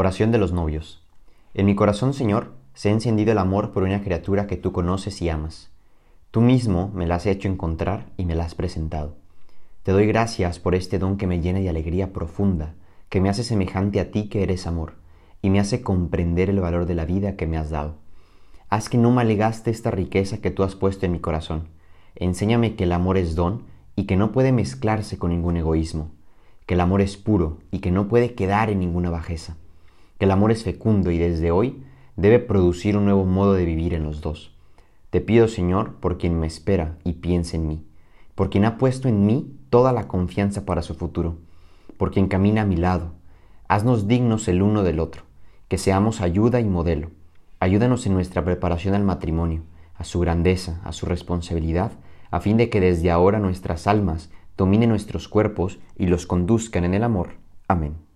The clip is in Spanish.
Oración de los novios. En mi corazón, Señor, se ha encendido el amor por una criatura que tú conoces y amas. Tú mismo me la has hecho encontrar y me la has presentado. Te doy gracias por este don que me llena de alegría profunda, que me hace semejante a ti que eres amor, y me hace comprender el valor de la vida que me has dado. Haz que no malegaste esta riqueza que tú has puesto en mi corazón. Enséñame que el amor es don y que no puede mezclarse con ningún egoísmo, que el amor es puro y que no puede quedar en ninguna bajeza que el amor es fecundo y desde hoy debe producir un nuevo modo de vivir en los dos. Te pido, Señor, por quien me espera y piensa en mí, por quien ha puesto en mí toda la confianza para su futuro, por quien camina a mi lado. Haznos dignos el uno del otro, que seamos ayuda y modelo. Ayúdanos en nuestra preparación al matrimonio, a su grandeza, a su responsabilidad, a fin de que desde ahora nuestras almas dominen nuestros cuerpos y los conduzcan en el amor. Amén.